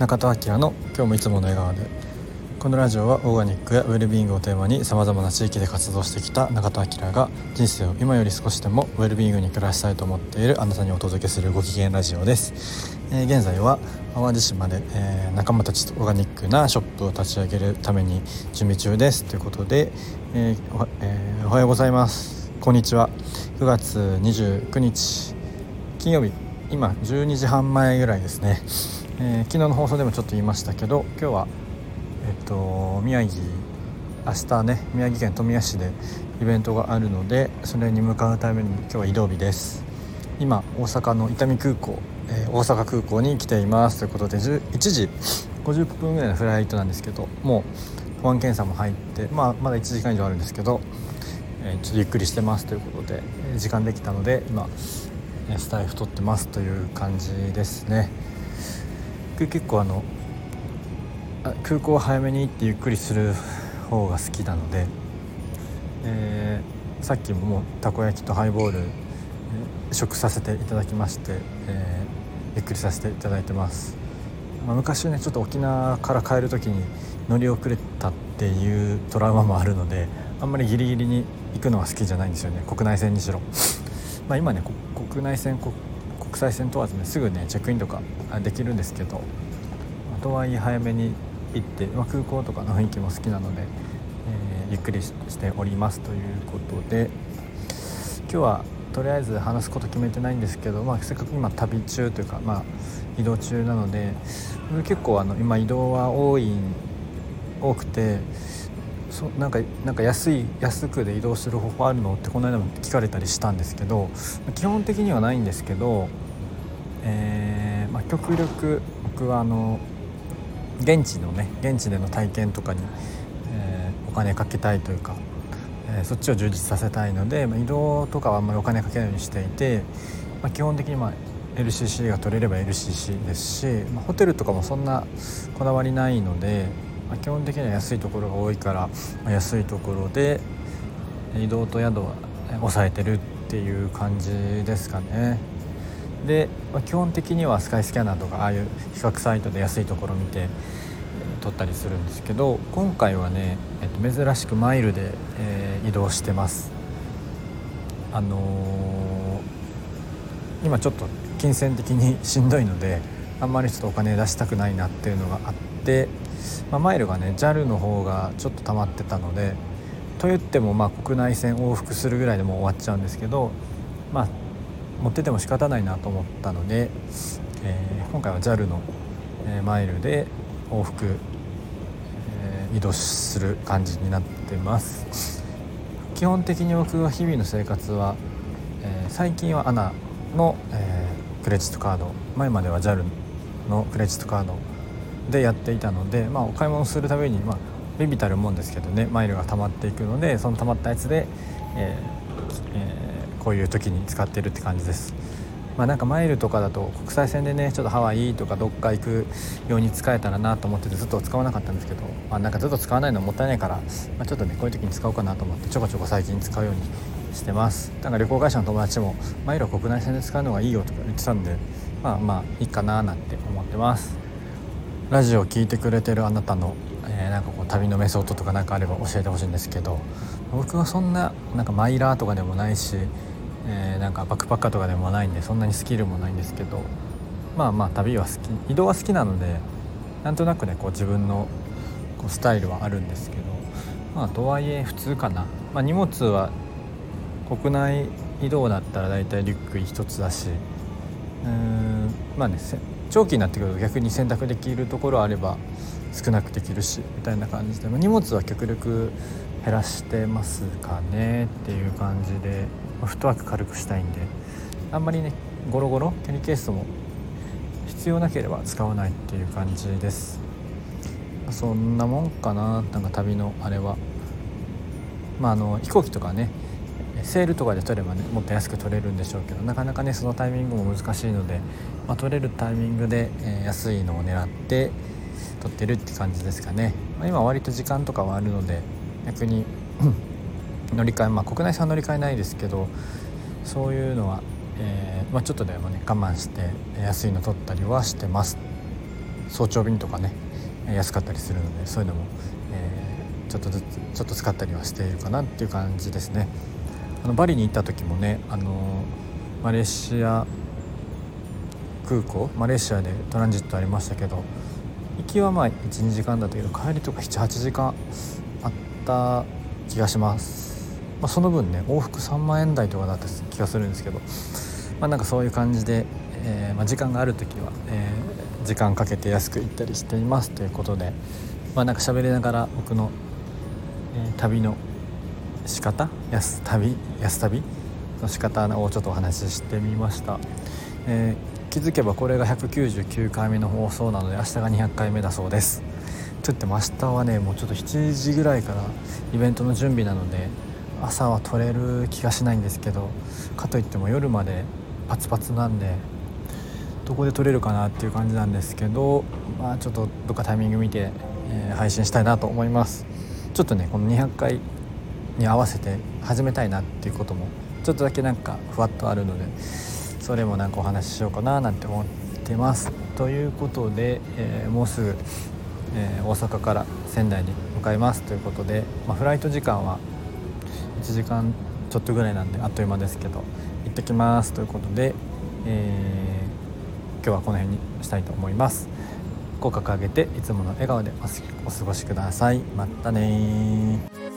中田明の今日もいつもの笑顔で。このラジオはオーガニックやウェルビーイングをテーマにさまざまな地域で活動してきた中田明が人生を今より少しでもウェルビーイングに暮らしたいと思っているあなたにお届けするご機嫌ラジオです、えー、現在は淡路島で、えー、仲間たちとオーガニックなショップを立ち上げるために準備中です。ということで、えーおえー、おはようございます。こんにちは。9月29日金曜日。今12時半前ぐらいですね、えー、昨日の放送でもちょっと言いましたけど今日はえっと宮城明日ね宮城県富谷市でイベントがあるのでそれに向かうために今日は移動日です。今大阪の伊丹空港、えー、大阪空港に来ています。ということで1時50分ぐらいのフライトなんですけどもう保安検査も入って、まあ、まだ1時間以上あるんですけど、えー、ちょっとゆっくりしてます。ということでえ時間できたので今スタイフ撮ってますという感じですね。結構あの空港早めに行ってゆっくりする方が好きなので、えー、さっきももうたこ焼きとハイボール、食させていただきまして、えー、ゆっくりさせていただいてます、まあ、昔ねちょっと沖縄から帰る時に乗り遅れたっていうトラウマもあるのであんまりギリギリに行くのは好きじゃないんですよね。国内線にしろ。まあ今ね国内線国際線問わずねすぐねチェックインとかできるんですけどとはいえ早めに行って、まあ、空港とかの雰囲気も好きなので、えー、ゆっくりしておりますということで今日はとりあえず話すこと決めてないんですけど、まあ、せっかく今旅中というか、まあ、移動中なので結構あの今移動は多い多くてそなんかなんか安い安くで移動する方法あるの？ってこの間も聞かれたりしたんですけど基本的にはないんですけど、えーまあ、極力僕はあの現地のね現地での体験とかに、えー、お金かけたいというか、えー、そっちを充実させたいので、まあ、移動とかはあんまりお金かけないようにしていて、まあ、基本的にまあ LCC が取れれば LCC ですし、まあ、ホテルとかもそんなこだわりないので、まあ、基本的には安いところが多いから、まあ、安いところで移動と宿は抑えてるっていう感じですかね。で、まあ、基本的にはスカイスキャナーとかああいう比較サイトで安いところ見て、撮ったりするんですけど今回はね、えー、と珍しくマイルで、えー、移動してますあのー、今ちょっと金銭的に しんどいのであんまりちょっとお金出したくないなっていうのがあって、まあ、マイルがね JAL の方がちょっと溜まってたのでと言ってもまあ国内線往復するぐらいでもう終わっちゃうんですけどまあ持ってても仕方ないなと思ったので、えー、今回は JAL の、えー、マイルで往復、えー、移動する感じになってます。基本的に僕は日々の生活は、えー、最近は ANA の、えー、クレジットカード前までは JAL のクレジットカードでやっていたので、まあ、お買い物するために、まあ、ビビたるもんですけどねマイルが溜まっていくのでその溜まったやつで、えーえーこういう時に使ってるって感じです。まあなんかマイルとかだと国際線でねちょっとハワイとかどっか行くように使えたらなと思っててずっと使わなかったんですけど、まあ、なんかずっと使わないのもったいないから、まあ、ちょっとねこういう時に使おうかなと思ってちょこちょこ最近使うようにしてます。なんか旅行会社の友達もマイルは国内線で使うのがいいよとか言ってたんでまあまあいいかななんて思ってます。ラジオを聴いてくれてるあなたの、えー、なんかこう旅のメソッドとか何かあれば教えてほしいんですけど僕はそんななんかマイラーとかでもないしえー、なんかバックパッカーとかでもないんでそんなにスキルもないんですけどまあまあ旅は好き移動は好きなのでなんとなくねこう自分のこうスタイルはあるんですけどまあとはいえ普通かな、まあ、荷物は国内移動だったら大体リュック1つだしうんまあね長期になってくると逆に選択できるところあれば少なくできるしみたいな感じで、まあ、荷物は極力減らしてますかねっていう感じでフットワーク軽くしたいんであんまりねゴロゴロキャリーケースも必要なければ使わないっていう感じです。そんなもんかな。なんか旅のあれは。まああの飛行機とかねセールとかで取ればねもっと安く取れるんでしょうけどなかなかねそのタイミングも難しいので、まあ、取れるタイミングで、え、安いのを狙って取ってるって感じですかね、まあ、今割と時間とかはあるので逆に乗り換えまあ国内線は乗り換えないですけどそういうのは、えーまあ、ちょっとでもね我慢して安いの取ったりはしてます。早朝便とかね安かったりするのでそういうのも、えー、ちょっとずつちょっと使ったりはしているかなっていう感じですね。あのバリに行った時もねあのマレーシア空港マレーシアでトランジットありましたけど行きはまあ12時間だったけど帰りとか78時間あった気がします、まあ、その分ね往復3万円台とかだった気がするんですけどまあなんかそういう感じで、えー、まあ、時間がある時は、えー、時間かけて安く行ったりしていますということでまあなんか喋りながら僕の、えー、旅の仕方？安旅？安旅？の仕方をちょっとお話ししてみました、えー、気づけばこれが199回目の放送なので明日が200回目だそうです。といっても明日はねもうちょっと7時ぐらいからイベントの準備なので朝は撮れる気がしないんですけどかといっても夜までパツパツなんでどこで撮れるかなっていう感じなんですけどまあちょっとどっかタイミング見て、えー、配信したいなと思います。ちょっとねこの200回に合わせて始めたいなっていうこともちょっとだけなんかふわっとあるのでそれもなんかお話ししようかななんて思ってます。ということで、えー、もうすぐ、えー、大阪から仙台に向かいます。ということで、まあ、フライト時間は1時間ちょっとぐらいなんであっという間ですけど行ってきます。ということで、えー、今日はこの辺にしたいと思います。口角上げていつもの笑顔でお過ごしください。またね